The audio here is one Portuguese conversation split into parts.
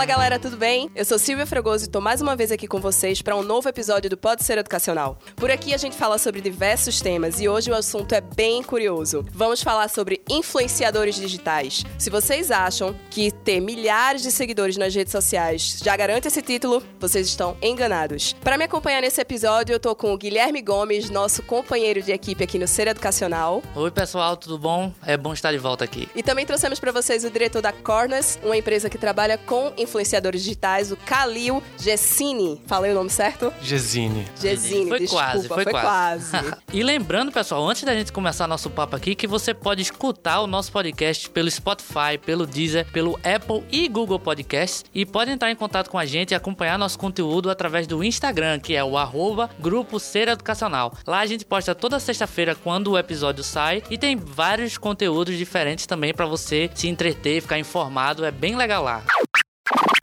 Fala galera, tudo bem? Eu sou Silvia Fragoso e tô mais uma vez aqui com vocês para um novo episódio do Pode Ser Educacional. Por aqui a gente fala sobre diversos temas e hoje o assunto é bem curioso. Vamos falar sobre influenciadores digitais. Se vocês acham que ter milhares de seguidores nas redes sociais já garante esse título, vocês estão enganados. Para me acompanhar nesse episódio, eu tô com o Guilherme Gomes, nosso companheiro de equipe aqui no Ser Educacional. Oi pessoal, tudo bom? É bom estar de volta aqui. E também trouxemos para vocês o diretor da Corners, uma empresa que trabalha com influenciadores digitais, o Kalil Gessini. Falei o nome certo? Gesine. Gessini, Foi desculpa, quase, foi quase. E lembrando, pessoal, antes da gente começar nosso papo aqui, que você pode escutar o nosso podcast pelo Spotify, pelo Deezer, pelo Apple e Google Podcasts e pode entrar em contato com a gente e acompanhar nosso conteúdo através do Instagram, que é o arroba Grupo Ser Educacional. Lá a gente posta toda sexta-feira quando o episódio sai e tem vários conteúdos diferentes também para você se entreter, ficar informado, é bem legal lá.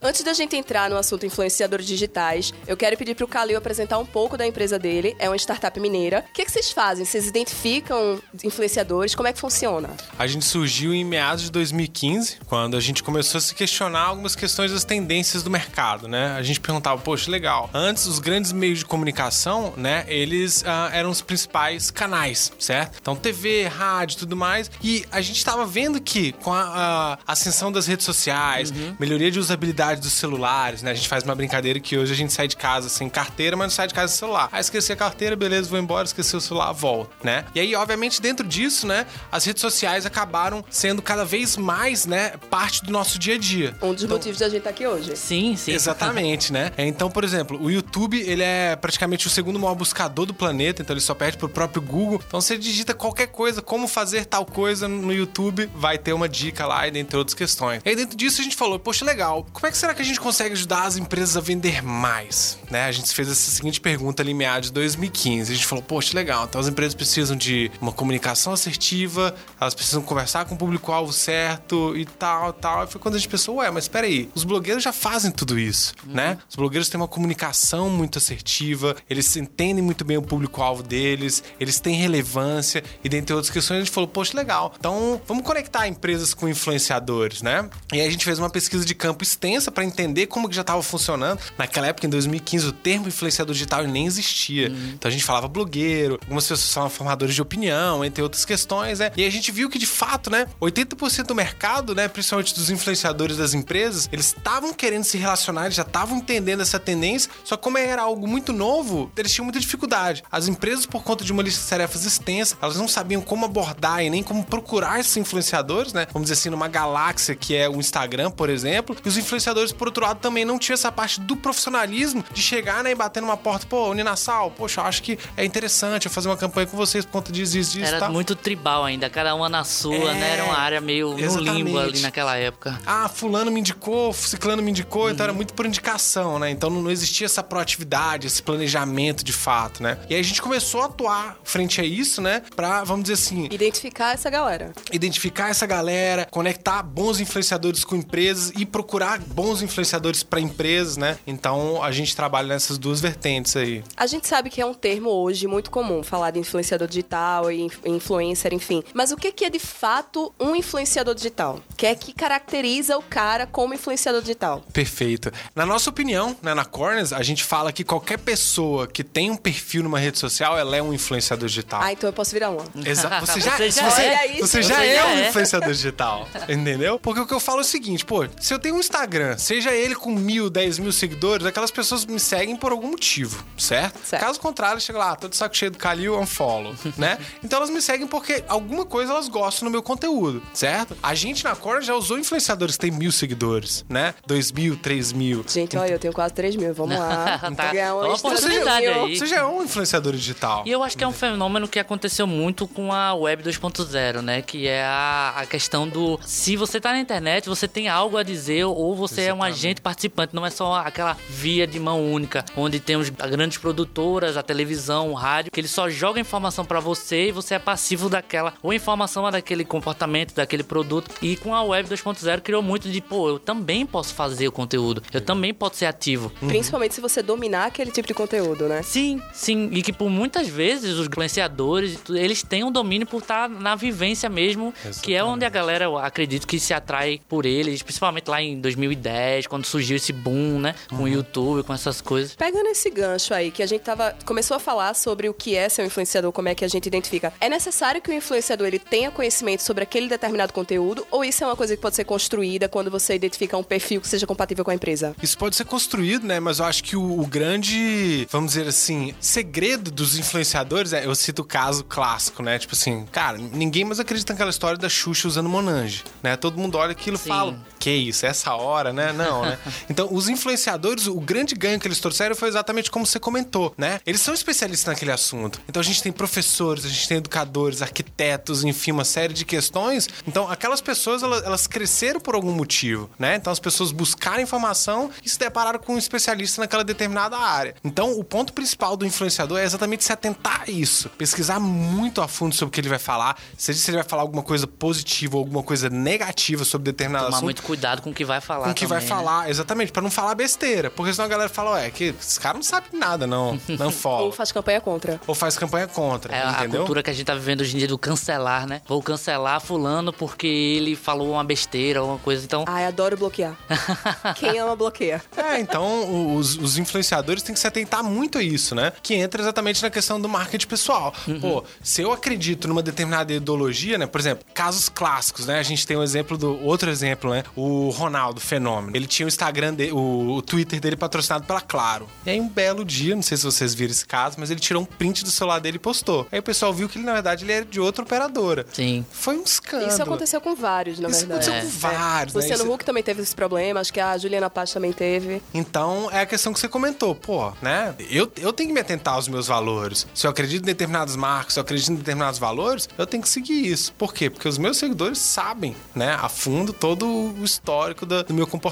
Antes da gente entrar no assunto influenciadores digitais, eu quero pedir pro Calil apresentar um pouco da empresa dele. É uma startup mineira. O que, que vocês fazem? Vocês identificam influenciadores? Como é que funciona? A gente surgiu em meados de 2015, quando a gente começou a se questionar algumas questões das tendências do mercado, né? A gente perguntava, poxa, legal. Antes, os grandes meios de comunicação, né, eles ah, eram os principais canais, certo? Então, TV, rádio e tudo mais. E a gente estava vendo que com a, a ascensão das redes sociais, melhoria de usabilidade dos celulares, né? A gente faz uma brincadeira que hoje a gente sai de casa sem carteira, mas não sai de casa sem celular. Ah, esqueci a carteira, beleza, vou embora, esqueci o celular, volto, né? E aí, obviamente, dentro disso, né, as redes sociais acabaram sendo cada vez mais, né, parte do nosso dia a dia. Um dos motivos da gente estar aqui hoje. Sim, sim. Exatamente, né? Então, por exemplo, o YouTube, ele é praticamente o segundo maior buscador do planeta, então ele só perde pro próprio Google. Então, você digita qualquer coisa, como fazer tal coisa no YouTube, vai ter uma dica lá, e dentre outras questões. E aí, dentro disso, a gente falou, poxa, legal, como é que será que a gente consegue ajudar as empresas a vender mais? Né? A gente fez essa seguinte pergunta ali em meados de 2015. A gente falou, poxa, legal, então as empresas precisam de uma comunicação assertiva, elas precisam conversar com o público-alvo certo e tal, tal. E foi quando a gente pensou, ué, mas espera aí, os blogueiros já fazem tudo isso, né? Os blogueiros têm uma comunicação muito assertiva, eles entendem muito bem o público-alvo deles, eles têm relevância e dentre outras questões a gente falou, poxa, legal, então vamos conectar empresas com influenciadores, né? E aí a gente fez uma pesquisa de campo extensa para entender como que já estava funcionando. Naquela época, em 2015, o termo influenciador digital nem existia. Então a gente falava blogueiro, algumas pessoas falavam formadores de opinião, entre outras questões, né? E a gente viu que de fato, né, 80% do mercado, né, principalmente dos influenciadores das empresas, eles estavam querendo se relacionar, eles já estavam entendendo essa tendência, só que como era algo muito novo, eles tinham muita dificuldade. As empresas, por conta de uma lista de tarefas extensa, elas não sabiam como abordar e nem como procurar esses influenciadores, né? Vamos dizer assim, numa galáxia que é o Instagram, por exemplo. E os influenciadores, por outro lado, também não tinham essa parte do profissionalismo de chegar, né, e bater numa porta, pô, Uninassal, poxa, eu acho que é interessante eu fazer uma campanha com vocês por conta disso, disso, disso, Era tá? muito tribal ainda, cada uma na sua, É, né? Era uma área meio no exatamente. limbo ali naquela época. ah, fulano me indicou, ciclano me indicou, então era muito por indicação, né? Então não existia essa proatividade, esse planejamento de fato, né? E aí a gente começou a atuar frente a isso, né? Pra, vamos dizer assim, Identificar essa galera. identificar essa galera, conectar bons influenciadores com empresas e procurar bons influenciadores para empresas, né? Então a gente trabalha nessas duas vertentes aí. A gente sabe que é um termo hoje muito comum falar de influenciador digital e inf- influencer, enfim. Mas o que é de fato um influenciador digital? O que é que caracteriza o cara como influenciador digital? Perfeito. Na nossa opinião, né, na Corners, a gente fala que qualquer pessoa que tem um perfil numa rede social, ela é um influenciador digital. Ah, então eu posso virar uma. Exa você já, Você já você, é. você já Você é já um é. influenciador digital, entendeu? Porque o que eu falo é o seguinte, pô, se eu tenho um Instagram, seja ele com mil, dez mil seguidores, aquelas pessoas me seguem por algum motivo, certo? Certo. Caso contrário, chega lá, tô de saco cheio do Calil, unfollow, né? Então elas me seguem porque alguma coisa elas gostam no meu conteúdo, certo? A gente na Cora já usou influenciadores que tem mil seguidores, né? Dois mil, três mil. Gente, olha, eu tenho quase 3 mil. Vamos lá. Tá. Vou ganhar uma oportunidade mil. aí. Você já é um influenciador digital. E eu acho que é um fenômeno que aconteceu muito com a Web 2.0, né? Que é a, a questão do. Se você tá na internet, você tem algo a dizer, ou você é um Exatamente. agente participante, não é só aquela via de mão única, onde tem os grandes produtoras, a televisão, o rádio, que ele só joga informação pra você e você é passivo daquela, ou informação daquele comportamento, daquele produto. E com a web 2.0 criou muito de, pô, eu também posso fazer o conteúdo, eu também posso ser ativo. Principalmente se você dominar aquele tipo de conteúdo, né? Sim, sim. E que por muitas vezes os influenciadores, eles têm um domínio por estar na vivência mesmo, que é onde a galera, eu acredito que se atrai por eles, principalmente lá em 2010, quando surgiu esse boom, né? Com o YouTube, com essas coisas. Pegando esse gancho aí, que a gente tava, começou a falar sobre o que é ser um influenciador, como é que a gente identifica. É necessário que o influenciador ele tenha conhecimento sobre aquele determinado conteúdo, ou isso é uma coisa que pode ser construída quando você identifica um perfil que seja compatível com a empresa? Isso pode ser construído, né? Mas eu acho que o, o grande, vamos dizer assim, segredo dos influenciadores é, eu cito o caso clássico, né? Tipo assim, cara, ninguém mais acredita naquela história da Xuxa usando Monange, né? Todo mundo olha aquilo e fala, que isso, essa hora, né? Não, né? Então, os influenciadores, o grande ganho que eles trouxeram foi exatamente como você comentou, né? Eles são especialistas naquele assunto. Então, a gente tem professores, a gente tem educadores, arquitetos, enfim, uma série de questões. Então, aquelas pessoas, elas, elas cresceram por algum motivo, né? Então, as pessoas buscaram informação e se depararam com um especialista naquela determinada área. Então, o ponto principal do influenciador é exatamente se atentar a isso. Pesquisar muito a fundo sobre o que ele vai falar, seja se ele vai falar alguma coisa positiva ou alguma coisa negativa sobre determinado Tomar assunto muito cuidado com o que vai falar. com o que vai também, né? falar, exatamente, pra não falar besteira. Porque senão a galera fala, ué, que esse cara não sabe nada, não. Não Ou follow. faz campanha contra? Ou faz campanha contra, É a entendeu? cultura que a gente tá vivendo hoje em dia do cancelar, né? Vou cancelar fulano porque ele falou uma besteira, alguma coisa. Então, Ai, adoro bloquear. Quem ama, bloqueia. É, então os, os influenciadores têm que se atentar muito a isso, né? Que entra exatamente na questão do marketing pessoal. Uhum. Pô, se eu acredito numa determinada ideologia, né? Por exemplo, casos clássicos, né? A gente tem um exemplo do. Outro exemplo, né? O Ronaldo, fenômeno. Ele tinha o Instagram dele, o, o Twitter dele patrocinado pela Claro. E aí, um belo dia, não sei se vocês viram esse caso, mas ele tirou um print do celular dele e postou. Aí o pessoal viu que ele, na verdade, ele era de outra operadora. sim. Foi um escândalo. Isso aconteceu com vários, na Isso verdade. aconteceu com vários, né? Luciano Isso- Huck também teve esse problema, acho que a Juliana Paz também teve. Então, é a questão que você comentou, pô, né? Eu, eu tenho que me atentar aos meus valores. Se eu acredito em determinadas marcas, se eu acredito em determinados valores, eu tenho que seguir isso. Por quê? Porque os meus seguidores sabem, né, a fundo todo o histórico do, do meu comportamento.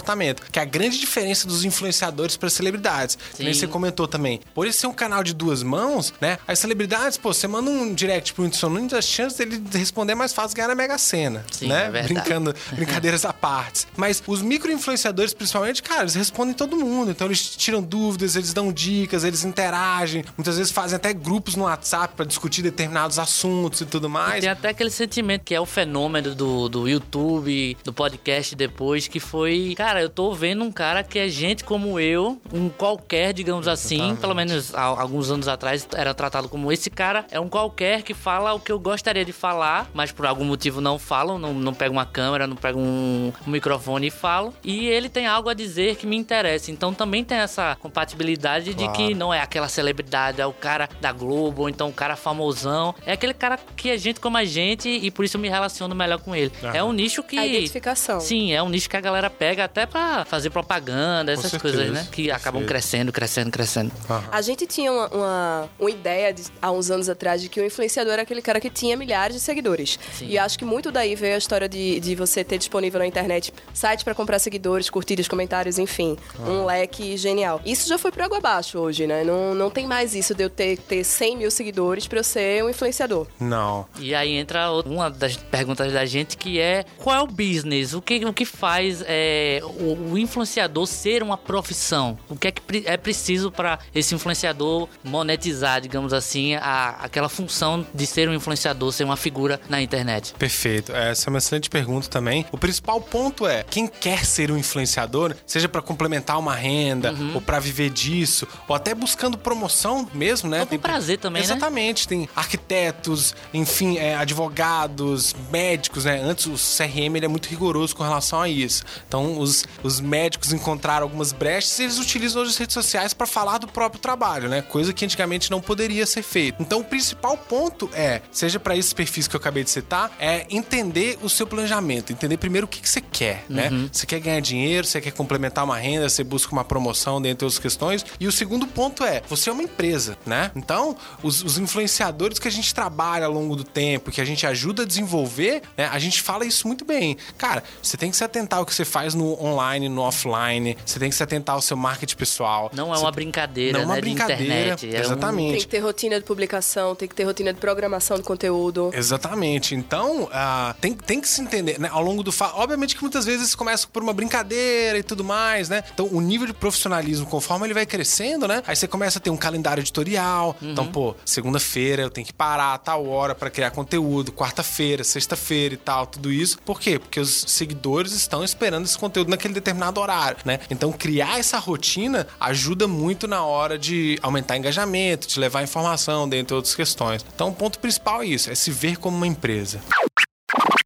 Que é a grande diferença dos influenciadores para celebridades. Que nem Sim. você comentou também. Por ele ser um canal de duas mãos, né? As celebridades, pô, você manda um direct pro Whindersson Nunes, as chances dele responder é mais fácil ganhar na Mega Sena, Sim, né? é verdade. Brincando, brincadeiras à parte. Mas os micro-influenciadores, principalmente, cara, eles respondem todo mundo. Então eles tiram dúvidas, eles dão dicas, eles interagem. Muitas vezes fazem até grupos no WhatsApp pra discutir determinados assuntos e tudo mais. Tem até aquele sentimento que é o fenômeno do, do YouTube, do podcast depois, que foi, cara, eu tô vendo um cara que é gente como eu, um qualquer, digamos assim, Exatamente. pelo menos há alguns anos atrás era tratado como esse cara é um qualquer que fala o que eu gostaria de falar, mas por algum motivo não falam, não, não pega uma câmera, não pega um, um microfone e falam. E ele tem algo a dizer que me interessa. Então também tem essa compatibilidade de que Claro. não é aquela celebridade, é o cara da Globo, ou então o cara famosão. É aquele cara que é gente como a gente e por isso eu me relaciono melhor com ele. Aham. É um nicho que. A identificação. Sim, é um nicho que a galera pega até pra fazer propaganda, essas coisas, né? Que acabam crescendo, crescendo, crescendo. Aham. A gente tinha uma, uma, uma ideia de- há uns anos atrás de que o influenciador era aquele cara que tinha milhares de seguidores. Sim. E acho que muito daí veio a história de, de você ter disponível na internet site pra comprar seguidores, curtidas, comentários, enfim. Um leque genial. Isso já foi por água abaixo hoje, né? Não, não tem mais isso de eu ter, ter 100 mil seguidores pra eu ser um influenciador. Não. E aí entra uma das perguntas da gente que é qual é o business? O que, o que faz é, o, o influenciador ser uma profissão? O que é que é preciso para esse influenciador monetizar, digamos assim, a, aquela função de ser um influenciador, ser uma figura na internet? Perfeito. Essa é uma excelente pergunta também. O principal ponto é: quem quer ser um influenciador, seja pra complementar uma renda, Uhum. ou pra viver disso, ou até buscando promoção mesmo, né? Ou por prazer também, né? Exatamente. Tem arquitetos, enfim, é, advogados, médicos, né? Antes o CRM ele é muito rigoroso com relação a isso. Então os, os médicos encontraram algumas brechas e eles utilizam as redes sociais pra falar do próprio trabalho, né? Coisa que antigamente não poderia ser feito. Então o principal ponto é, seja pra esses perfis que eu acabei de citar, é entender o seu planejamento, entender primeiro o que, que você quer, né? Você quer ganhar dinheiro, você quer complementar uma renda, você busca uma promoção dentre outras questões. E o segundo ponto é, você é uma empresa, né? Então, os, os influenciadores que a gente trabalha ao longo do tempo, que a gente ajuda a desenvolver, né? A gente fala isso muito bem. Cara, você tem que se atentar ao que você faz no online, no offline. Você tem que se atentar ao seu marketing pessoal. Não é Você- uma brincadeira, Não é uma né? brincadeira. De internet. É um- Exatamente. Tem que ter rotina de publicação, tem que ter rotina de programação de conteúdo. Exatamente. Então, ah, tem, tem que se entender, né? Ao longo do fa... Obviamente que muitas vezes começa por uma brincadeira e tudo mais, né? Então, o nível de profissionalismo, conforme ele vai crescendo, né? Aí você começa a ter um calendário editorial. Então, pô, segunda-feira eu tenho que parar a tal hora pra criar conteúdo, quarta-feira, sexta-feira e tal, tudo isso. Por quê? Porque os seguidores estão esperando esse conteúdo naquele determinado horário, né? Então, criar essa rotina ajuda muito na hora de aumentar engajamento, de levar informação, dentre outras questões. Então, o ponto principal é isso, é se ver como uma empresa.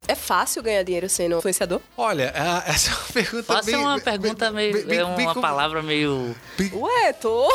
É fácil ganhar dinheiro sendo influenciador? Olha, essa é uma pergunta Faça bem... uma bem- pergunta bem- meio. bem- é bem uma com- palavra meio. bem- Ué, tô.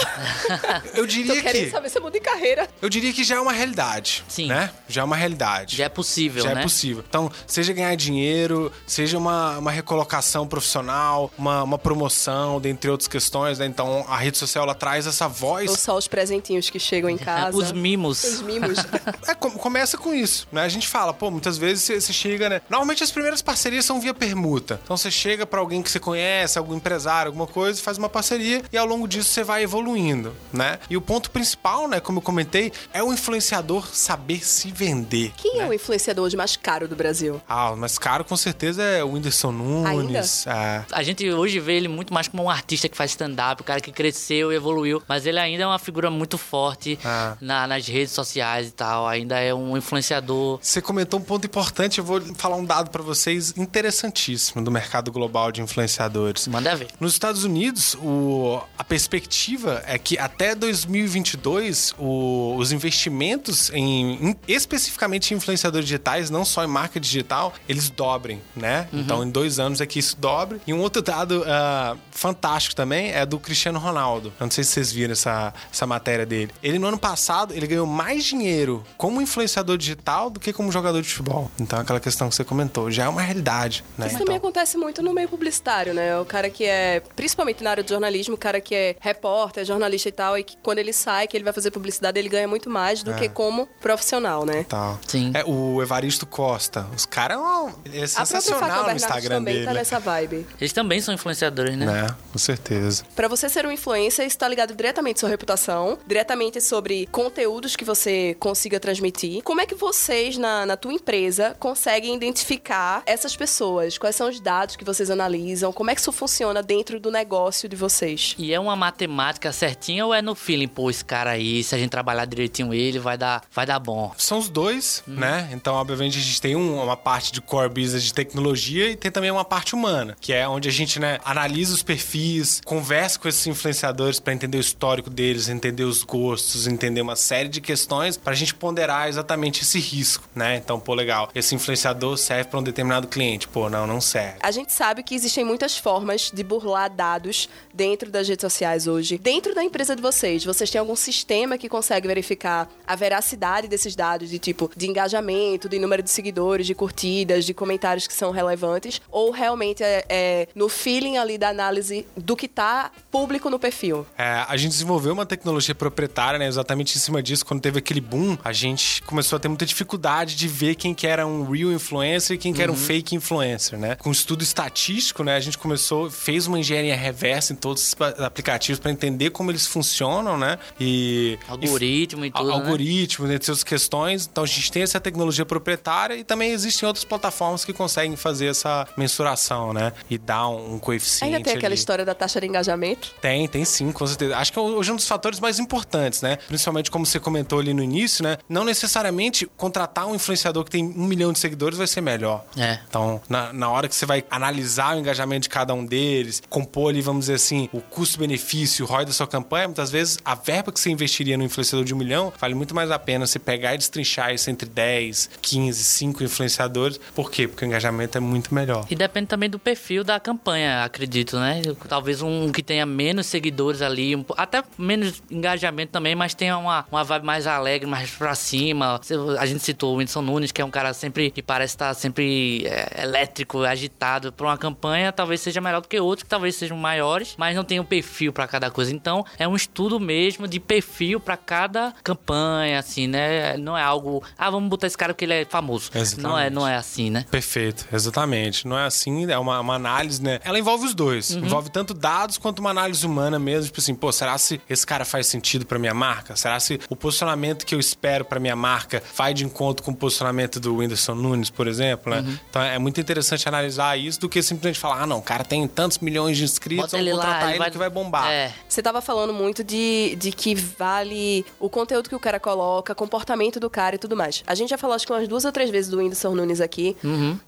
Eu tô diria querendo que... saber se eu mudo de carreira. Eu diria que já é uma realidade, Sim. né? Já é uma realidade. Já é possível, Já né? é possível. Então, seja ganhar dinheiro, seja uma, uma recolocação profissional, uma, uma promoção, dentre outras questões, né? Então, a rede social, ela traz essa Ou voz. só os presentinhos que chegam em casa. Os mimos. Os mimos. É, com- começa com isso, né? A gente fala, pô, muitas vezes você, você chega, né? Normalmente as primeiras parcerias são via permuta. Então, você chega pra alguém que você conhece, algum empresário, alguma coisa, faz uma parceria e ao longo disso você vai evoluindo, né? E o ponto principal, né, como eu comentei, é o influenciador saber se vender. Quem é o influenciador hoje mais caro do Brasil? Ah, o mais caro com certeza é o Whindersson Nunes. É. A gente hoje vê ele muito mais como um artista que faz stand-up, o cara que cresceu e evoluiu, mas ele ainda é uma figura muito forte Ah. na- nas redes sociais e tal. Ainda é um influenciador. Você comentou um ponto importante, eu vou falar um dado pra vocês interessantíssimo do mercado global de influenciadores. Manda ver. Nos Estados Unidos, o- a perspectiva é que até 2022 o- os investimentos em, em- especificamente em influenciadores digitais, não só em marca digital, eles dobrem, né? Então, em dois anos é que isso dobre. E um outro dado ah, fantástico também é do Cristiano Ronaldo. Eu não sei se vocês viram essa, essa matéria dele. Ele no ano passado ele ganhou mais dinheiro como influenciador digital do que como jogador de futebol. Então, aquela questão que você comentou já é uma realidade, né? Isso Então, também acontece muito no meio publicitário, né? O cara que é, principalmente na área do jornalismo, o cara que é repórter, jornalista e tal, e que quando ele sai, que ele vai fazer publicidade, ele ganha muito mais do É. que como profissional, né? Tal. Sim. É, o Evaristo Costa. Os caras ele é A própria sensacional no Instagram também dele. tá nessa vibe. Eles também são influenciadores, né? Né? Com certeza. Pra você ser um influencer, isso tá ligado diretamente à sua reputação, diretamente sobre conteúdos que você consiga transmitir. Como é que vocês, na, na tua empresa, conseguem identificar essas pessoas? Quais são os dados que vocês analisam? Como é que isso funciona dentro do negócio de vocês? E é uma matemática certinha ou é no feeling? Pô, esse cara aí, se a gente trabalhar direitinho ele, vai dar, vai dar bom. São os dois, né? Então, obviamente, a gente tem um- uma parte de core business de tecnologia e tem também uma parte humana, que é onde a gente, né, analisa os perfis, conversa com esses influenciadores pra entender o histórico deles, entender os gostos, entender uma série de questões pra gente ponderar exatamente esse risco, né? Então, pô, legal, esse influenciador serve pra um determinado cliente. Pô, não, não serve. A gente sabe que existem muitas formas de burlar dados dentro das redes sociais hoje. Dentro da empresa de vocês, vocês têm algum sistema que consegue verificar a veracidade desses dados, de tipo, de engajamento, de número de seguidores, de curtidas, de comentários que são relevantes? Ou realmente é, é no feeling ali da análise do que tá público no perfil? É, a gente desenvolveu uma tecnologia proprietária, né? Exatamente em cima disso. Quando teve aquele boom, a gente começou a ter muita dificuldade de ver quem que era um real influencer e quem que era um fake influencer, né? Com estudo estatístico, né? A gente começou, fez uma engenharia reversa em todos os aplicativos para entender como eles funcionam, né? E Algoritmo e Al- tudo, né? algoritmos, entre outras questões. Então a gente tem essa tecnologia proprietária e também existem outras plataformas que conseguem fazer essa mensuração, né? E dar um, um coeficiente. Ainda tem aquela ali. história da taxa de engajamento? Tem, tem sim, com certeza. Acho que hoje é um dos fatores mais importantes, né? Principalmente como você comentou ali no início, né? Não necessariamente contratar um influenciador que tem um milhão de seguidores vai ser melhor. É. Então, na, na hora que você vai analisar o engajamento de cada um deles, compor ali, vamos dizer assim, o custo-benefício, o ROI da sua campanha, muitas vezes a verba que você investiria no influenciador de um milhão vale muito mais a pena você pegar e destrinchar isso entre 10, 15, 5 influenciadores. Por quê? Porque o engajamento é muito melhor. E depende também do perfil da campanha, acredito, né? Talvez um que tenha menos seguidores ali, um até menos engajamento também, mas tenha uma, uma vibe mais alegre, mais pra cima. A gente citou o Whindersson Nunes, que é um cara sempre que parece parece estar sempre é, elétrico, agitado para uma campanha, talvez seja melhor do que outros que talvez sejam maiores, mas não tem um perfil para cada coisa. Então, é um estudo mesmo de perfil para cada campanha, assim, né? Não é algo, ah, vamos botar esse cara porque ele é famoso. Exatamente. Não é, não é assim, né? Perfeito, exatamente. Não é assim, é uma, uma análise, né? Ela envolve os dois. Uhum. Envolve tanto dados quanto uma análise humana mesmo. Tipo assim, pô, será se esse cara faz sentido pra minha marca? Será se o posicionamento que eu espero pra minha marca vai de encontro com o posicionamento do Whindersson Nunes, por exemplo, né? Uhum. Então é muito interessante analisar isso do que simplesmente falar, ah, não, o cara tem tantos milhões de inscritos, Bota ele vamos lá, contratar ele ele vai- que vai bombar. É. Você tava falando muito de, de que vale o conteúdo que o cara coloca, comportamento do cara e tudo mais. A gente já falou acho que umas duas ou três vezes do Whindersson Nunes aqui.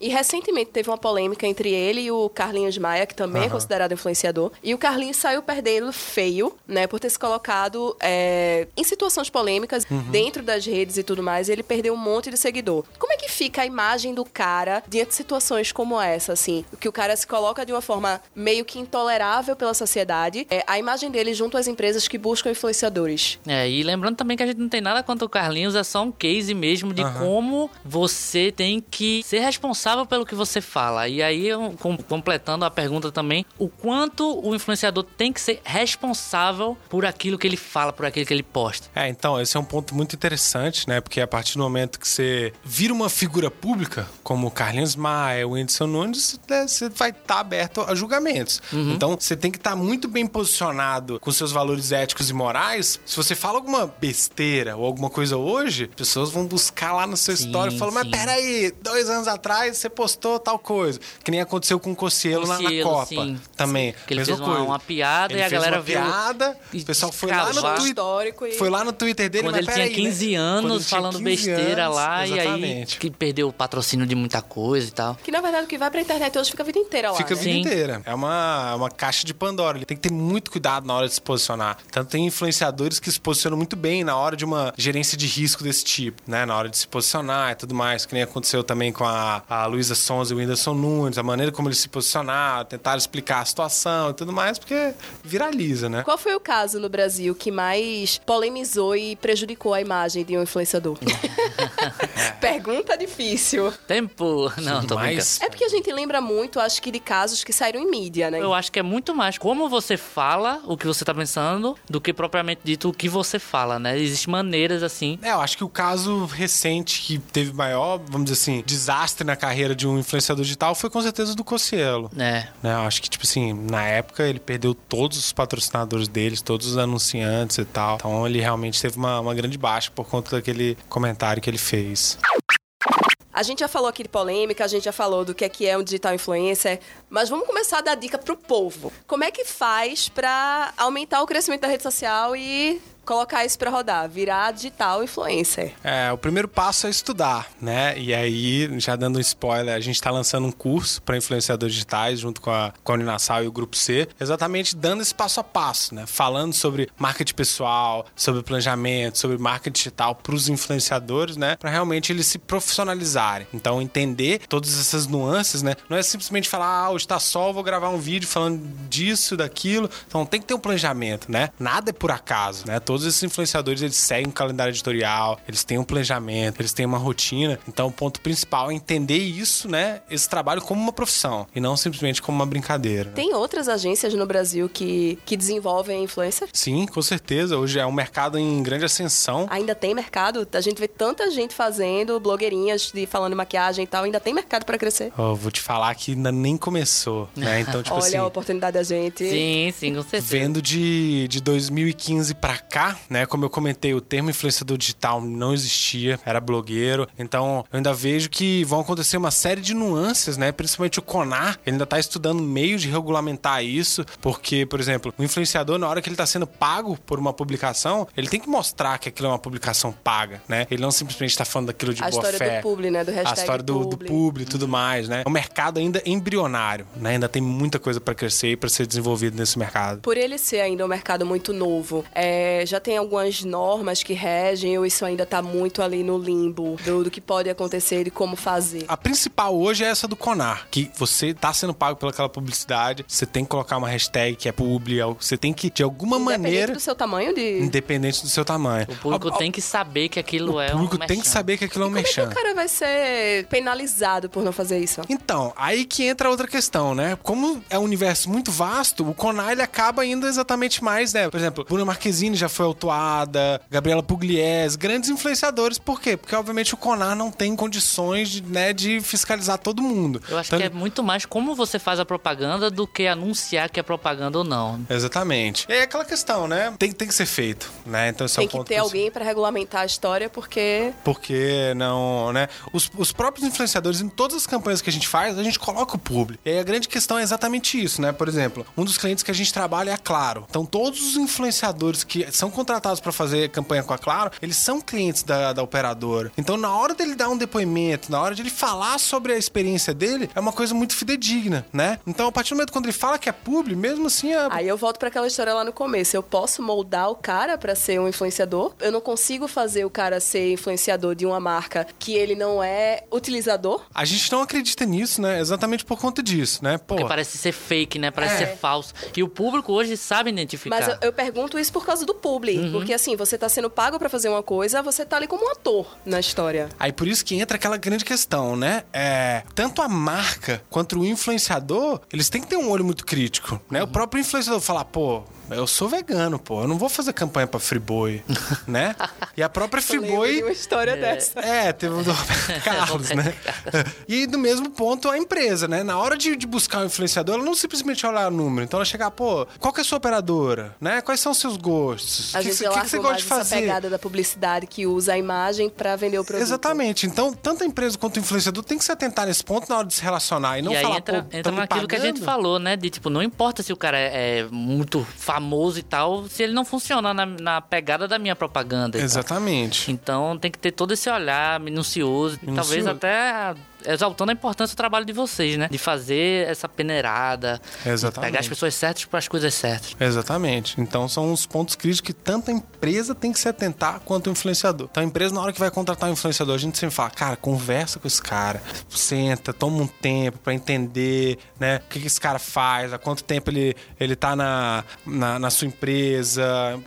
E recentemente teve uma polêmica entre ele e o Carlinhos Maia, que também é considerado influenciador. E o Carlinhos saiu perdendo feio, né, por ter se colocado é, em situações polêmicas dentro das redes e tudo mais. E ele perdeu um monte de seguidor. Como é que fica a imagem do cara diante de situações como essa, assim? Que o cara se coloca de uma forma meio que intolerável pela sociedade. É, a imagem dele junto às empresas que buscam influenciadores. É, e lembrando também que a gente não tem nada contra o Carlinhos, é só um case mesmo de como você tem que ser responsável pelo que você fala. E aí, eu, com- completando a pergunta também, o quanto o influenciador tem que ser responsável por aquilo que ele fala, por aquilo que ele posta. É, então, esse é um ponto muito interessante, né? Porque a partir do momento que você vira uma figura pública, como o Carlinhos Maia, o Whindersson Nunes, né, você vai estar aberto a julgamentos. Então, você tem que estar muito bem posicionado com seus valores éticos e morais. Se você fala alguma besteira ou alguma coisa hoje, pessoas vão buscar lá no seu Sim, história e falam, mas sim. peraí, dois anos atrás você postou tal coisa. Que nem aconteceu com o Cossielo, na- na, Copa. sim. Também. Que ele Mesma fez uma- uma piada Ele e a galera uma veio piada, o pessoal foi lá no. Twitter. Histórico e... Foi lá no Twitter dele, Quando ele tinha peraí, né? 15 Quando ele anos falando 15 besteira anos, lá, e aí exatamente. que perdeu o patrocínio de muita coisa e tal. Que na verdade o que vai pra internet hoje fica a vida inteira lá. Fica a né? vida Sim. inteira. É uma, uma caixa de Pandora. Ele tem que ter muito cuidado na hora de se posicionar. Tanto tem influenciadores que se posicionam muito bem na hora de uma gerência de risco desse tipo, né? Na hora de se posicionar e tudo mais. Que nem aconteceu também com a, a Luísa Sons e o Whindersson Nunes, a maneira como eles se posicionaram, tentaram explicar a situação e tudo mais, porque viraliza, né? Qual foi o caso no Brasil que mais polemizou e prejudicou a imagem de um influenciador? Pergunta difícil. Tempo! Não, tô. Mas É porque a gente lembra muito, acho que, de casos que saíram em mídia, né? Eu acho que é muito mais como você fala o que você tá pensando do que propriamente dito o que você fala, né? Existem maneiras assim. É, eu acho que o caso recente que teve maior, vamos dizer assim, desastre na carreira de um influenciador digital foi com certeza do Cossielo. né? Né, eu acho que, tipo assim, na época ele perdeu todos os patrocinadores deles, todos os anunciantes e tal. Então ele realmente teve uma, uma grande baixa por conta daquele comentário que ele fez. A gente já falou aqui de polêmica, a gente já falou do que é que é um digital influencer, mas vamos começar a dar dica pro povo. Como é que faz pra aumentar o crescimento da rede social e colocar isso pra rodar, virar digital influencer? É, o primeiro passo é estudar, né? E aí, já dando um spoiler, a gente tá lançando um curso para influenciadores digitais junto com a, com a e o Grupo C, exatamente dando esse passo a passo, né? Falando sobre marketing pessoal, sobre planejamento, sobre marketing digital para os influenciadores, né? Para realmente eles se profissionalizarem. Então, entender todas essas nuances, né? Não é simplesmente falar, ah, hoje tá sol, vou gravar um vídeo falando disso, daquilo. Então, tem que ter um planejamento, né? Nada é por acaso, né? Todos esses influenciadores, eles seguem um calendário editorial, eles têm um planejamento, eles têm uma rotina. Então, o ponto principal é entender isso, né? Esse trabalho como uma profissão e não simplesmente como uma brincadeira. né? Tem outras agências no Brasil que, que desenvolvem influencer? Sim, com certeza. Hoje é um mercado em grande ascensão. Ainda tem mercado? A gente vê tanta gente fazendo, blogueirinhas de falando de maquiagem e tal, ainda tem mercado pra crescer. Eu vou te falar que ainda nem começou, né? Então, tipo Olha assim. a oportunidade da gente. Sim, sim, com certeza. Vendo de, de 2015 pra cá, né? Como eu comentei, o termo influenciador digital não existia, era blogueiro. Então, eu ainda vejo que vão acontecer uma série de nuances, né? Principalmente o CONAR, ele ainda tá estudando meio de regulamentar isso, porque, por exemplo, o influenciador, na hora que ele tá sendo pago por uma publicação, ele tem que mostrar que aquilo é uma publicação paga, né? Ele não simplesmente tá falando daquilo de A boa história fé. do publi, né? Do A hashtag história do, do publi. publi e tudo mais, né? É um mercado ainda embrionário, né? Ainda tem muita coisa pra crescer e pra ser desenvolvido nesse mercado. Por ele ser ainda um mercado muito novo, é, já já tem algumas normas que regem ou isso ainda tá muito ali no limbo do, do que pode acontecer e como fazer? A principal hoje é essa do Conar, que você tá sendo pago pelaquela publicidade, você tem que colocar uma hashtag que é publi, você tem que, de alguma Independente maneira, do seu tamanho de... independente do seu tamanho. O público Ó, ó, tem que saber que aquilo o é público um tem que merchan. saber que aquilo é um Como é que merchan. o cara vai ser penalizado por não fazer isso? Então, aí que entra outra questão, né? Como é um universo muito vasto, o Conar ele acaba indo exatamente mais, né? Por exemplo, Bruna Marquezine já foi autuada, Gabriela Pugliese, grandes influenciadores. Por quê? Porque, obviamente, o Conar não tem condições de, né, de fiscalizar todo mundo. Eu acho Então, que é muito mais como você faz a propaganda do que anunciar que é propaganda ou não. Exatamente. E é aquela questão, né? Tem, tem que ser feito, né? Então, esse é Tem um que ponto ter principal. alguém pra regulamentar a história, porque Porque não, né? Os, os próprios influenciadores, em todas as campanhas que a gente faz, a gente coloca o público. E aí a grande questão é exatamente isso, né? Por exemplo, um dos clientes que a gente trabalha é a Claro. Então, todos os influenciadores que são contratados para fazer campanha com a Claro, eles são clientes da, da operadora. Então, na hora dele dar um depoimento, na hora de ele falar sobre a experiência dele, é uma coisa muito fidedigna, né? Então, a partir do momento quando ele fala que é publi, mesmo assim, é, Aí eu volto pra aquela história lá no começo. Eu posso moldar o cara pra ser um influenciador. Eu não consigo fazer o cara ser influenciador de uma marca que ele não é utilizador. a gente não acredita nisso, né? Exatamente por conta disso, né? Pô, Porque parece ser fake, né? Parece É. ser falso. E o público hoje sabe identificar. Mas eu, eu pergunto isso por causa do publi. Porque assim, você tá sendo pago pra fazer uma coisa, você tá ali como um ator na história. Aí por isso que entra aquela grande questão, né? É, tanto a marca quanto o influenciador, eles têm que ter um olho muito crítico, né? O próprio influenciador falar, pô, eu sou vegano, pô, eu não vou fazer campanha pra Friboi, né? E a própria de uma Friboi história dessa. é, teve o do Roberto Carlos, né? E do mesmo ponto a empresa, né? Na hora de, de buscar um influenciador, ela não simplesmente olha o número. Então ela chegar, pô, qual que é a sua operadora? Né? Quais são os seus gostos? O que, que, que, que você gosta de fazer? pegada da publicidade que usa a imagem pra vender o produto. Exatamente. Então, tanto a empresa quanto o influenciador tem que se atentar nesse ponto na hora de se relacionar e não e aí falar, entra, pô, entra tão me naquilo que a gente pagando. falou, né? De tipo, não importa se o cara é, é muito famoso e tal, se ele não funciona na, na pegada da minha propaganda. Exatamente. Então tem que ter todo esse olhar minucioso, e talvez Minucioso. até exaltando a importância do trabalho de vocês, né? De fazer essa peneirada, de Exatamente. pegar as pessoas certas para as coisas certas. Exatamente. Então são os pontos críticos que tanto a empresa tem que se atentar quanto o influenciador. Então a empresa, na hora que vai contratar um influenciador, a gente sempre fala, cara, conversa com esse cara. Senta, toma um tempo pra entender, né? O que, que esse cara faz, há quanto tempo ele, ele tá na, na, na sua empresa.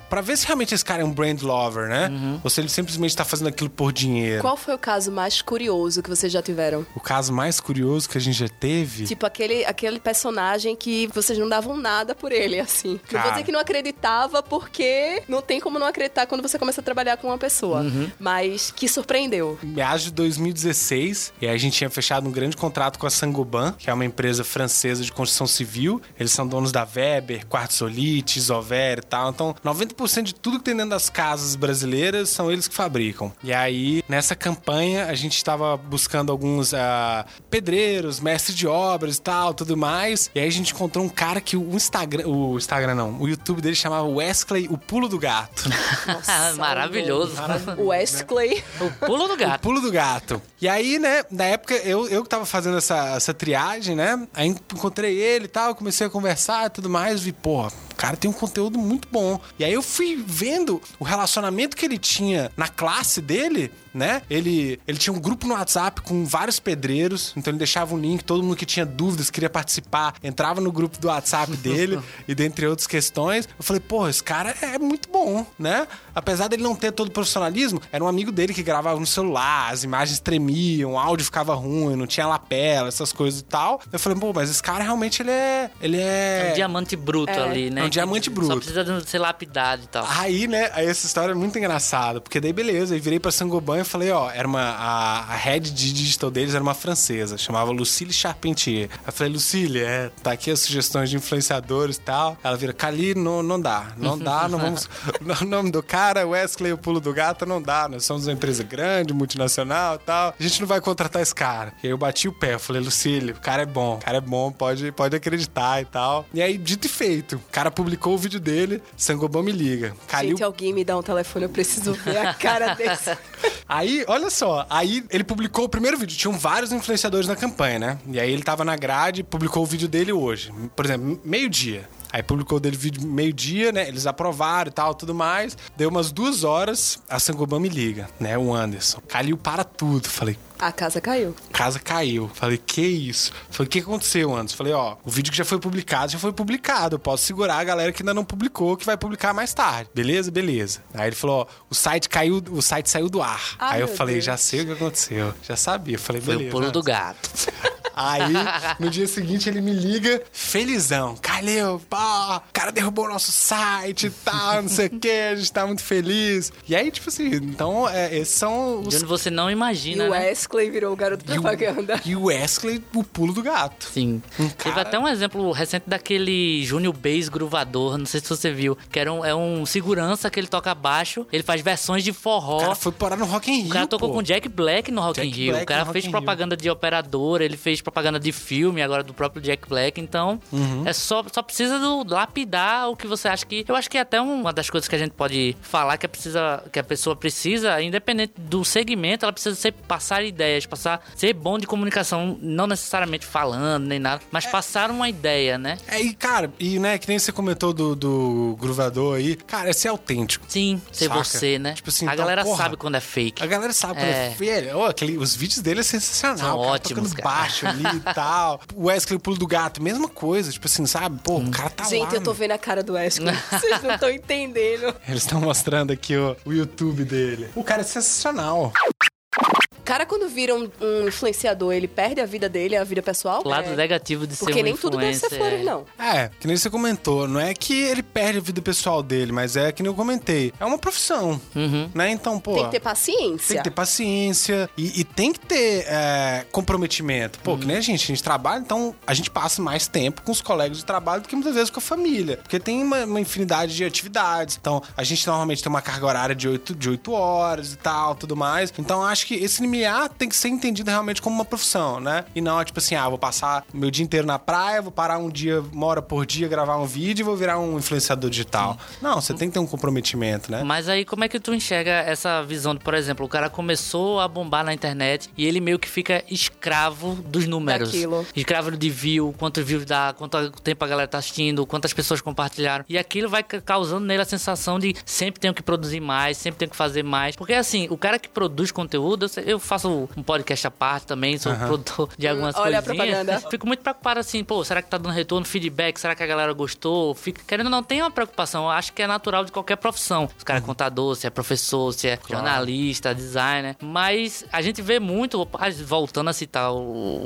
Pra ver se realmente esse cara é um brand lover, né? Ou se ele simplesmente tá fazendo aquilo por dinheiro. Qual foi o caso mais curioso que vocês já tiveram? O caso mais curioso que a gente já teve. Tipo, aquele, aquele personagem que vocês não davam nada por ele, assim. Não Cara. vou dizer que não acreditava, porque não tem como não acreditar quando você começa a trabalhar com uma pessoa. Mas que surpreendeu. meados de 2016, e aí a gente tinha fechado um grande contrato com a Sangoban, que é uma empresa francesa de construção civil. Eles são donos da Weber, Quartzo Solite, Isover e tal. Então, 90% de tudo que tem dentro das casas brasileiras são eles que fabricam. E aí, nessa campanha, a gente estava buscando alguns ah, pedreiros, mestres de obras e tal, tudo mais. E aí a gente encontrou um cara que o Instagram, o Instagram não, o YouTube dele chamava Wesley, o pulo do gato. Nossa, Maravilhoso. O Wesley. o pulo do O gato. pulo do gato. E aí, né, na época, eu, eu que tava fazendo essa, essa triagem, né? Aí encontrei ele e tal, comecei a conversar e tudo mais. Vi, pô, o cara tem um conteúdo muito bom. E aí eu fui vendo o relacionamento que ele tinha na classe dele, né? Ele, ele tinha um grupo no WhatsApp com vários pedreiros, então ele deixava um link, todo mundo que tinha dúvidas, queria participar, entrava no grupo do WhatsApp dele e dentre outras questões. Eu falei, pô, esse cara é muito bom, né? Apesar dele não ter todo o profissionalismo, era um amigo dele que gravava no celular, as imagens tremiam, o áudio ficava ruim, não tinha lapela, essas coisas e tal. Eu falei, pô, mas esse cara realmente ele é. Ele É é. um diamante bruto É. ali, né? É um diamante Que bruto. Só precisa de ser lapidado e tal. Aí, né, aí essa história é muito engraçada, porque daí beleza, aí virei pra Sangoban e falei, ó, era uma, a, a head de digital deles era uma francesa, chamava Lucille Charpentier. Eu falei, Lucille, é, tá aqui as sugestões de influenciadores e tal. Ela vira, Cali, não, não dá, não dá, não vamos... o nome do cara, Wesley, o pulo do gato, não dá, nós somos uma empresa grande, multinacional e tal, a gente não vai contratar esse cara. E aí eu bati o pé, eu falei, Lucille, o cara é bom, o cara é bom, pode, pode acreditar e tal. E aí, dito e feito, o cara publicou o vídeo dele, Sangoban me liga. Calil Gente, alguém me dá um telefone, eu preciso ver a cara desse. Aí, olha só, aí ele publicou o primeiro vídeo. Tinham vários influenciadores na campanha, né? E aí ele tava na grade, publicou o vídeo dele hoje. Por exemplo, meio-dia. Aí publicou o dele vídeo meio-dia, né? Eles aprovaram e tal, tudo mais. Deu umas duas horas, a Sangoban me liga, né? O Anderson. Calil para tudo. Falei, A casa caiu. casa caiu. Falei, que isso? Falei, o que aconteceu, Anderson? Falei, ó, o vídeo que já foi publicado, já foi publicado. Eu posso segurar a galera que ainda não publicou, que vai publicar mais tarde. Beleza? Beleza. Aí ele falou, ó, o site caiu, o site saiu do ar. Ai, Aí eu falei, Deus. já sei o que aconteceu. Já sabia. Eu falei, Foi beleza. o pulo do gato. Aí, no dia seguinte, ele me liga, felizão. Calil, pô, o cara derrubou o nosso site e tal, não sei o que, a gente tá muito feliz. E aí, tipo assim, então, é, esses são De os. onde você não E imagina, o né? Wesley virou o garoto E o- propaganda. E o Wesley, o pulo do gato. Sim. Um Teve cara- até um exemplo recente daquele Júnior Bass Gruvador, não sei se você viu, que era um, é um segurança que ele toca baixo, ele faz versões de O forró. cara foi parar no Rock in Rio, O cara tocou pô. com Jack Black no Rock in Jack Rio. Black o cara fez in Rio. propaganda de operadora, ele fez propaganda de filme agora do próprio Jack Black. Então, Uhum. é só, só precisa do, lapidar o que você acha que. Eu acho que é até uma das coisas que a gente pode falar que, é precisa, que a pessoa precisa, independente do segmento, ela precisa ser, passar ideias, passar, ser bom de comunicação, não necessariamente falando nem nada, mas passar uma ideia, né? É, e cara, e né, que nem você comentou do, do gruvador aí, cara, é ser autêntico. Sim, ser Saca? você, né? Tipo assim, a então, galera porra, sabe quando é fake. A galera sabe quando É. é velho. Ó, aquele, os vídeos dele é sensacional. São cara ótimos, tocando cara. baixo ali e tal. O Wesley, o pulo do gato, mesma coisa. Tipo assim, sabe? Pô, o cara tá lá. Gente, eu tô vendo a cara do Wesley. Vocês não estão entendendo. Eles estão mostrando aqui o YouTube dele. O cara é sensacional. O cara, quando vira um, um influenciador, ele perde a vida dele, a vida pessoal? O lado É. negativo de ser Porque um nem tudo deve ser influencer, flores, é. não. É, que nem você comentou. Não é que ele perde a vida pessoal dele, mas é que nem eu comentei. É uma profissão. Uhum. Né? Então, pô. Tem que ter paciência. Tem que ter paciência e, e tem que ter é, comprometimento. Pô, que nem a gente, a gente trabalha, então a gente passa mais tempo com os colegas de trabalho do que muitas vezes com a família. Porque tem uma, uma infinidade de atividades. Então, a gente normalmente tem uma carga horária de 8, de 8 horas e tal, tudo mais. Então, acho que esse limiar tem que ser entendido realmente como uma profissão, né? E não, tipo assim, ah, vou passar meu dia inteiro na praia, vou parar um dia, uma hora por dia, gravar um vídeo e vou virar um influenciador digital. Não, você tem que ter um comprometimento, né? Mas aí, como é que tu enxerga essa visão de, por exemplo, o cara começou a bombar na internet e ele meio que fica escravo dos números. Daquilo. Escravo de view, quantos views dá, quanto tempo a galera tá assistindo, quantas pessoas compartilharam. E aquilo vai ca- causando nele a sensação de sempre tenho que produzir mais, sempre tenho que fazer mais. Porque assim, o cara que produz conteúdo, eu faço um podcast à parte também, sou produtor de algumas Hum, olha a coisinhas. propaganda. Fico muito preocupado assim, pô, será que tá dando retorno, feedback? Será que a galera gostou? Fico, querendo ou não, tem uma preocupação. Eu acho que é natural de qualquer profissão. Se o cara é contador, se é professor, se é jornalista, designer. Mas a gente vê muito, ah, voltando a citar o,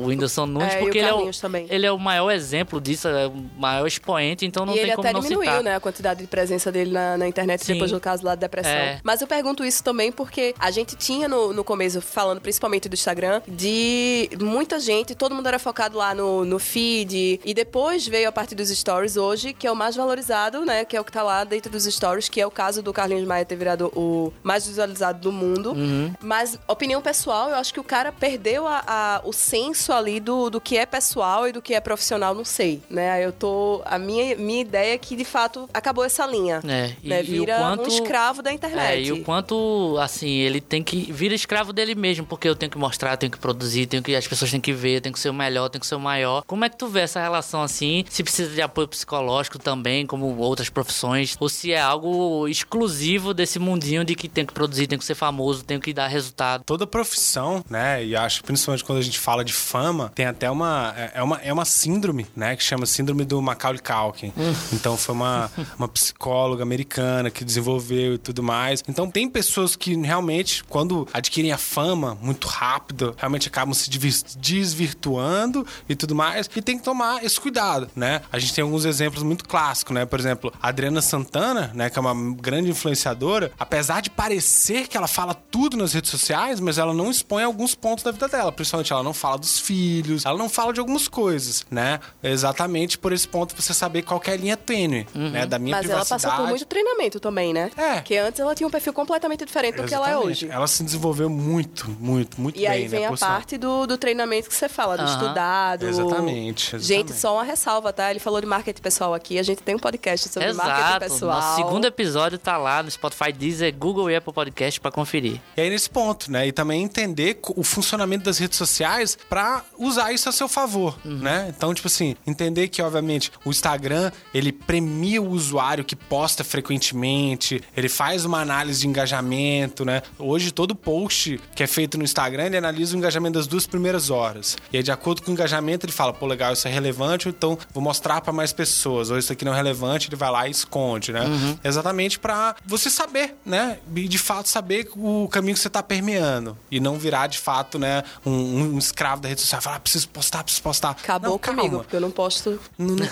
o Whindersson Nunes, É, porque ele é, o, também. ele é o maior exemplo disso, é o maior expoente, então não e tem ele como até não diminuiu, citar. né, a quantidade de presença dele na, na internet Sim. depois do caso lá da depressão. É. Mas eu pergunto isso também porque a gente tinha no, no começo, falando principalmente do Instagram, de muita gente, todo mundo era focado lá no, no feed, e depois veio a parte dos stories hoje, que é o mais valorizado, né, que é o que tá lá dentro dos stories, que é o caso do Carlinhos Maia ter virado o mais visualizado do mundo. Uhum. Mas, opinião pessoal, eu acho que o cara perdeu a, a- o senso ali do, do que é pessoal e do que é profissional, não sei, né? Eu tô... A minha, minha ideia é que, de fato, acabou essa linha. É, e, né? e Vira quanto, um escravo da É, internet. e o quanto, assim, ele tem que vira escravo dele mesmo, porque eu tenho que mostrar, tenho que produzir, tenho que as pessoas têm que ver, tenho que ser o melhor, tenho que ser o maior. Como é que tu vê essa relação assim? Se precisa de apoio psicológico também, como outras profissões, ou se é algo exclusivo desse mundinho de que tem que produzir, tem que ser famoso, tem que dar resultado. toda profissão, né? E acho que principalmente quando a gente fala de fama, tem até uma é é uma, é uma síndrome, né? Que chama síndrome do Macaulay Culkin. então foi uma, uma psicóloga americana que desenvolveu e tudo mais. Então tem pessoas que realmente, quando adquirem a fama muito rápido, realmente acabam se desvirtuando e tudo mais. E tem que tomar esse cuidado, né? A gente tem alguns exemplos muito clássicos, né? Por exemplo, a Adriana Santana, né? Que é uma grande influenciadora, apesar de parecer que ela fala tudo nas redes sociais, mas ela não expõe alguns pontos da vida dela. Principalmente ela não fala dos filhos, ela não fala de algumas coisas, né? Exatamente por esse ponto você saber qual que é a linha tênue, né? Da minha Mas ela privacidade. passou por muito treinamento também, né? É. Porque antes ela tinha um perfil completamente diferente do que ela é Exatamente. hoje. Ela se desenvolveu muito muito, muito E bem, aí vem né? a parte do, do treinamento que você fala, do Aham. estudado. Exatamente, Gente, exatamente. só uma ressalva, tá? Ele falou de marketing pessoal aqui. A gente tem um podcast sobre marketing Exato. pessoal. Nosso segundo episódio tá lá no Spotify, Deezer, Google e Apple Podcast pra conferir. E aí nesse ponto, né? E também entender o funcionamento das redes sociais pra usar isso a seu favor, né? Então, tipo assim, entender que, obviamente, o Instagram, ele premia o usuário que posta frequentemente, ele faz uma análise de engajamento, né? Hoje, todo post que é feito no Instagram, ele analisa o engajamento das duas primeiras horas. E aí, de acordo com o engajamento, ele fala, pô, legal, isso é relevante, então vou mostrar pra mais pessoas. Ou isso aqui não é relevante, ele vai lá e esconde, né? Exatamente pra você saber, né? E de fato saber o caminho que você tá permeando. E não virar, de fato, né, um, um escravo da rede social. Falar, ah, preciso postar, preciso postar. Acabou Não, comigo, calma. porque eu não posto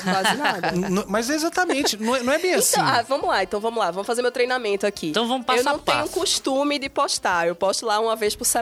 quase nada. Mas exatamente, não é, não é bem assim. Então, ah, vamos lá, então vamos lá, vamos fazer meu treinamento aqui. Então vamos passo Eu não a passo. tenho costume de postar, eu posto lá uma vez por semana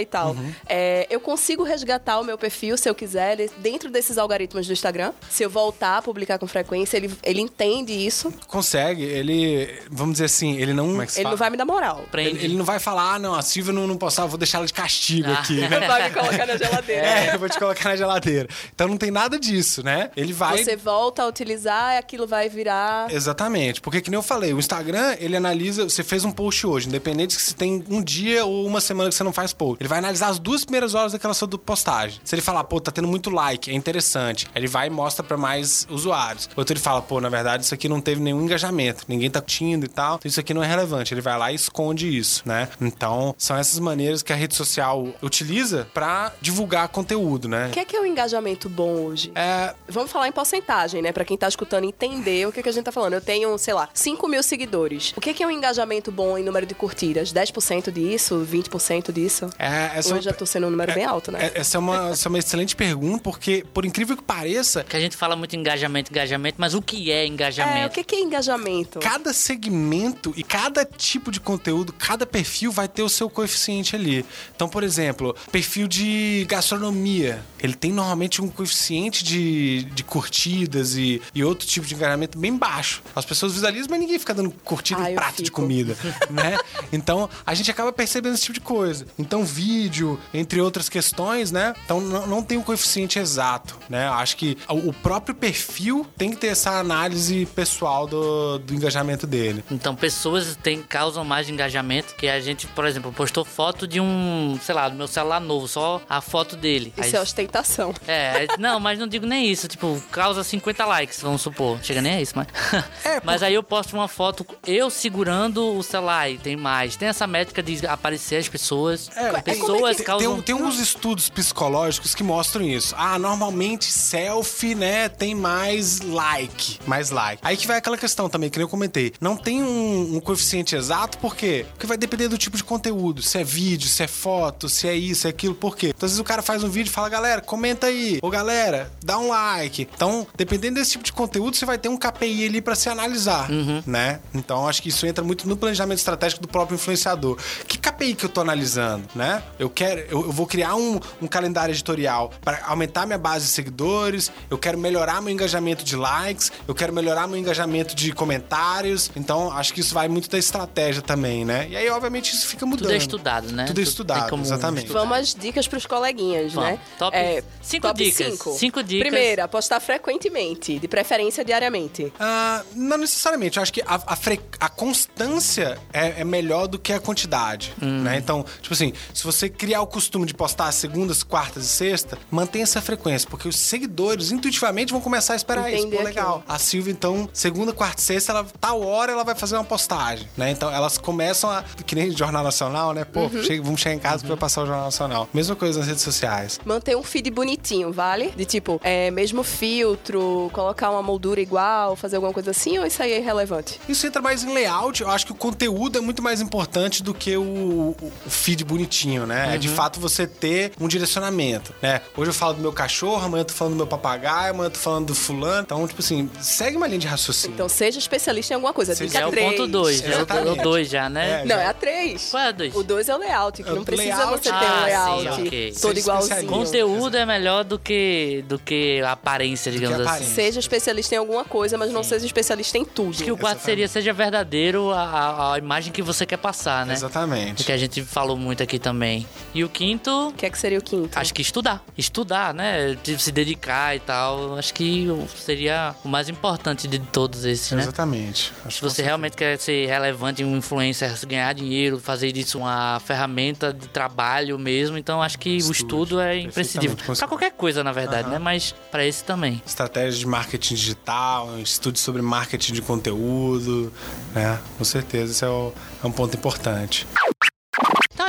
e tal. Uhum. É, eu consigo resgatar o meu perfil, se eu quiser, ele- dentro desses algoritmos do Instagram. Se eu voltar a publicar com frequência, ele, ele entende isso. Consegue, ele, vamos dizer assim, ele não. Como é Ele fala? não vai me dar moral. Ele, ele não vai falar, ah, não, a Silvia não, não eu vou deixar ela de castigo Ah. aqui, né? vai me colocar na geladeira. É, eu vou te colocar na geladeira. Então não tem nada disso, né? Ele vai. Você volta a utilizar, aquilo vai virar. Exatamente, porque que nem eu falei, o Instagram, ele analisa, você fez um post hoje, independente se tem um dia ou uma semana que você não faz post. Ele vai analisar as duas primeiras horas daquela sua postagem. Se ele falar, pô, tá tendo muito like, é interessante, ele vai e mostra pra mais usuários. Outro ele fala, pô, na verdade isso aqui não teve nenhum engajamento, ninguém tá curtindo e tal, então isso aqui não é relevante. Ele vai lá e esconde isso, né? Então, são essas maneiras que a rede social utiliza pra divulgar conteúdo, né? O que é que é o engajamento bom hoje? É, Vamos falar em porcentagem, né? Pra quem tá escutando entender o que, que a gente tá falando. Eu tenho, sei lá, 5 mil seguidores. O que, que é um engajamento bom em número de curtidas? 10% disso? 20% disso? É, essa é Hoje já tô sendo um número bem alto, né? É- Essa é, uma, essa é uma excelente pergunta, porque, por incrível que pareça, Que a gente fala muito engajamento, engajamento, mas o que é É, engajamento? o que, que é engajamento? cada segmento e cada tipo de conteúdo, cada perfil vai ter o seu coeficiente ali. Então, por exemplo, perfil de gastronomia, ele tem normalmente um coeficiente de, de curtidas e, e outro tipo de engajamento bem baixo. As pessoas visualizam, mas ninguém fica dando curtida Ah, em eu prato de fico. comida, né? Então, a gente acaba percebendo esse tipo de coisa. Então, vídeo, entre outras questões, né? Então, não, não tem um coeficiente exato, né? Eu acho que o o próprio perfil tem que ter essa análise pessoal do, do engajamento dele. Então, pessoas têm, causam mais engajamento que a gente, por exemplo, postou foto de um, sei lá, do meu celular novo, só a foto dele. Isso Aí- é ostentação. É, não, mas não digo nem isso. Tipo, causa 50 likes, vamos supor. Chega nem a isso, mas. É, mas aí eu posto uma foto eu segurando o celular e tem mais. Tem essa métrica de aparecer as pessoas. É, pessoas tem, causam. tem, tem alguns estudos psicológicos que mostram isso. Ah, normalmente selfie, né, tem mais like. Mais like. Aí que vai aquela questão também, que nem eu comentei. Não tem um, um coeficiente exato, por quê? Porque vai depender do tipo de conteúdo. Se é vídeo, se é foto, se é isso, é aquilo, por quê? Então, às vezes o cara faz um vídeo e fala, galera, comenta aí. Ou galera, dá um like. Então, dependendo desse tipo de conteúdo, você vai ter um KPI ali pra se analisar, né? Então, acho que isso entra muito no planejamento estratégico do próprio influenciador. Que KPI que eu tô analisando, né? Eu quero, eu, eu vou criar um, um calendário editorial para aumentar minha base de seguidores, eu quero melhorar meu engajamento de likes, eu quero melhorar meu engajamento de comentários. Então, acho que isso vai muito da estratégia também, né? E aí, obviamente, isso fica mudando. Tudo é estudado, né? Tudo é tem estudado, como exatamente. estudar. Vamos às dicas pros coleguinhas, Vamos. né? Top cinco top dicas. Cinco. Cinco dicas. Primeira, postar frequentemente, de preferência diariamente. Ah, não necessariamente. Eu acho que a, a fre- a constância é, é melhor do que a quantidade, Hum. né? Então, tipo assim, se você criar o costume de postar segundas, quartas e sexta, mantenha essa frequência, porque os seguidores intuitivamente vão começar a esperar isso. Entender Pô, legal. aquilo. A Silvia, então, segunda, quarta e sexta, ela, tal hora ela vai fazer uma postagem, né? Então, elas começam a... Que nem Jornal Nacional, né? Pô, Uhum. chega- vamos chegar em casa pra passar o Jornal Nacional. Mesma coisa nas redes sociais. Manter um feed bonitinho, vale? De tipo, é, mesmo filtro, colocar uma moldura igual, fazer alguma coisa assim, ou isso aí é irrelevante? Isso entra mais em layout. Eu acho que o conteúdo é muito mais importante do que o, o- o feed bonitinho, né? É de fato você ter um direcionamento, né? Hoje eu falo do meu cachorro, amanhã eu tô falando do meu papagaio, amanhã eu tô falando do fulano. Então, tipo assim, segue uma linha de raciocínio. Então seja especialista em alguma coisa. Seja- Dica Já é o três. ponto 2, já é o Exatamente. 2 já, né? É, Não, é a 3. Qual é a dois? O 2 é o layout, que É o não precisa layout. você ter Ah, um layout sim, ok. todo Seja igualzinho. Conteúdo é melhor do que, do que a aparência, digamos a assim. aparência. Seja especialista em alguma coisa, mas não seja especialista em tudo. Acho que o quarto seria seja verdadeiro a, a- a imagem que você quer passar, né? Exatamente. Que a gente falou muito muito aqui também. E o quinto, O que é que seria o quinto? acho que estudar. Estudar, né? Tipo, se dedicar e tal. Acho que seria o mais importante de todos esses, né? Exatamente. Acho Se você realmente quer ser relevante, um influencer, ganhar dinheiro, fazer disso uma ferramenta de trabalho mesmo, então acho que o estudo é imprescindível. Pra qualquer coisa, na verdade, né? Mas pra esse também. estratégia de marketing digital, estudo sobre marketing de conteúdo, né? Com certeza, isso é, o- é um ponto importante.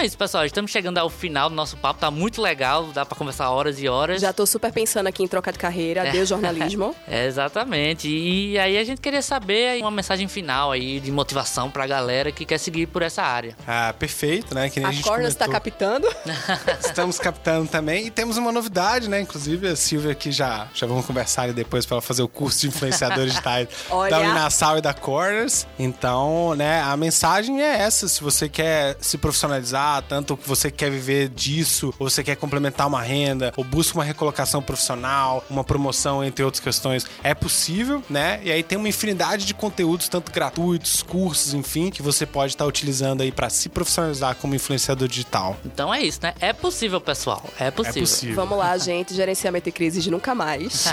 É isso, pessoal. Estamos chegando ao final do nosso papo. Tá muito legal, dá pra conversar horas e horas. Já tô super pensando aqui em trocar de carreira. Adeus, jornalismo. É, exatamente. E aí a gente queria saber aí uma mensagem final aí de motivação pra galera que quer seguir por essa área. Ah, perfeito, né? Que nem a, A gente Corners tá comentou. captando. Estamos captando também. E temos uma novidade, né? Inclusive, a Silvia aqui já, já vamos conversar ali depois para ela fazer o curso de influenciadores digitais da Uninasal e da Corners. Então, né, a mensagem é essa. Se você quer se profissionalizar, tanto que você quer viver disso, ou você quer complementar uma renda, ou busca uma recolocação profissional, uma promoção, entre outras questões, é possível, né? E aí tem uma infinidade de conteúdos, tanto gratuitos, cursos, enfim, que você pode estar utilizando aí para se profissionalizar como influenciador digital. Então é isso, né? É possível, pessoal. É possível. É possível. Vamos lá, gente. Gerenciamento de crises nunca mais.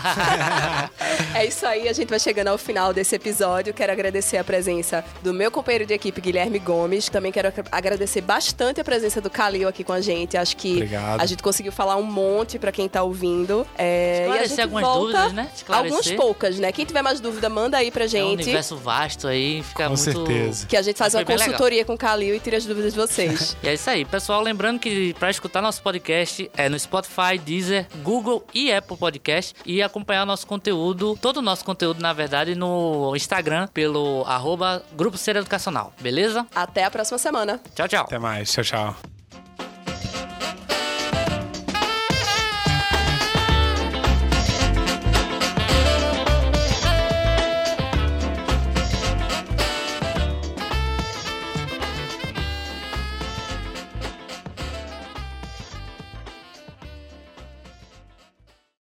é isso aí, a gente vai chegando ao final desse episódio. Quero agradecer a presença do meu companheiro de equipe, Guilherme Gomes. Também quero agradecer bastante a presença do Calil aqui com a gente. Acho que Obrigado. a gente conseguiu falar um monte pra quem tá ouvindo. É, Esclarecer e a gente algumas volta... dúvidas, né? Esclarecer. Algumas poucas, né? Quem tiver mais dúvida, manda aí pra É um gente. universo vasto aí, fica Com muito. certeza. que a gente faz Foi uma bem legal. consultoria com o Calil e tira as dúvidas de vocês. E é isso aí, pessoal. Lembrando que para escutar nosso podcast é no Spotify, Deezer, Google e Apple Podcast e acompanhar nosso conteúdo, todo o nosso conteúdo, na verdade, no Instagram pelo arroba Grupo Ser Educacional. Beleza? Até a próxima semana. Tchau, tchau. Até mais. Tchau, tchau. Ciao.